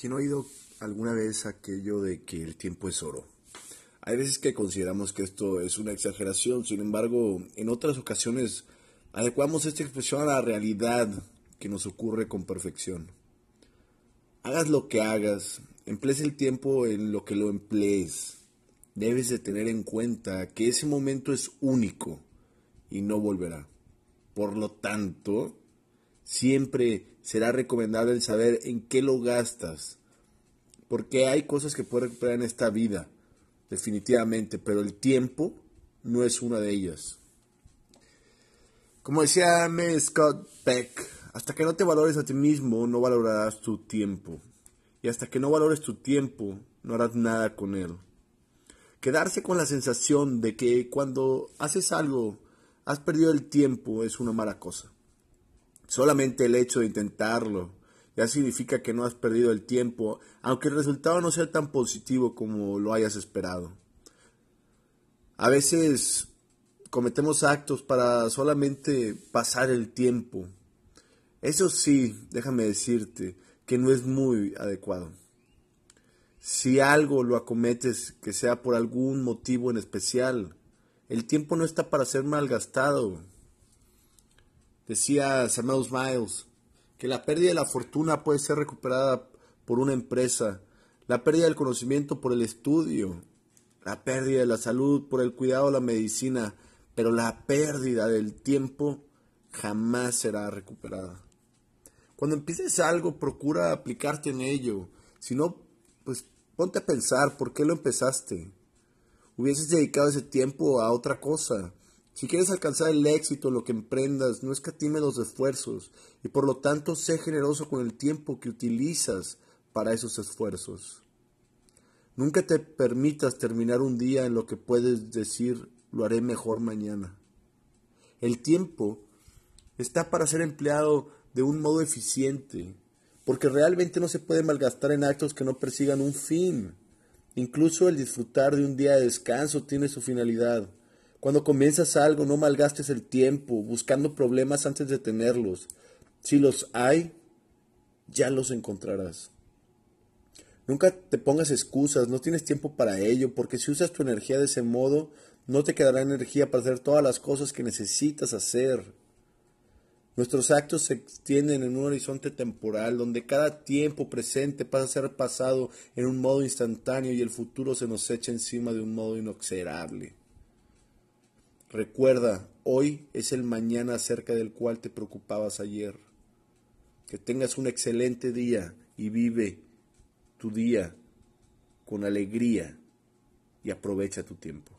¿Quién ha oído alguna vez aquello de que el tiempo es oro? Hay veces que consideramos que esto es una exageración, sin embargo, en otras ocasiones adecuamos esta expresión a la realidad que nos ocurre con perfección. Hagas lo que hagas, emplees el tiempo en lo que lo emplees. Debes de tener en cuenta que ese momento es único y no volverá. Por lo tanto, siempre será recomendable el saber en qué lo gastas. Porque hay cosas que puedes recuperar en esta vida, definitivamente, pero el tiempo no es una de ellas. Como decía M. Scott Peck, hasta que no te valores a ti mismo, no valorarás tu tiempo. Y hasta que no valores tu tiempo, no harás nada con él. Quedarse con la sensación de que cuando haces algo has perdido el tiempo es una mala cosa. Solamente el hecho de intentarlo ya significa que no has perdido el tiempo, aunque el resultado no sea tan positivo como lo hayas esperado. A veces cometemos actos para solamente pasar el tiempo. Eso sí, déjame decirte que no es muy adecuado. Si algo lo acometes que sea por algún motivo en especial, el tiempo no está para ser malgastado. Decía Samuel Miles que la pérdida de la fortuna puede ser recuperada por una empresa, la pérdida del conocimiento por el estudio, la pérdida de la salud por el cuidado de la medicina, pero la pérdida del tiempo jamás será recuperada. Cuando empieces algo, procura aplicarte en ello. Si no, pues ponte a pensar por qué lo empezaste. Hubieses dedicado ese tiempo a otra cosa. Si quieres alcanzar el éxito lo que emprendas, no escatime los esfuerzos y por lo tanto sé generoso con el tiempo que utilizas para esos esfuerzos. Nunca te permitas terminar un día en lo que puedes decir lo haré mejor mañana. El tiempo está para ser empleado de un modo eficiente, porque realmente no se puede malgastar en actos que no persigan un fin. Incluso el disfrutar de un día de descanso tiene su finalidad. Cuando comienzas algo, no malgastes el tiempo buscando problemas antes de tenerlos. Si los hay, ya los encontrarás. Nunca te pongas excusas, no tienes tiempo para ello, porque si usas tu energía de ese modo, no te quedará energía para hacer todas las cosas que necesitas hacer. Nuestros actos se extienden en un horizonte temporal donde cada tiempo presente pasa a ser pasado en un modo instantáneo y el futuro se nos echa encima de un modo inoxerable. Recuerda, hoy es el mañana acerca del cual te preocupabas ayer. Que tengas un excelente día y vive tu día con alegría y aprovecha tu tiempo.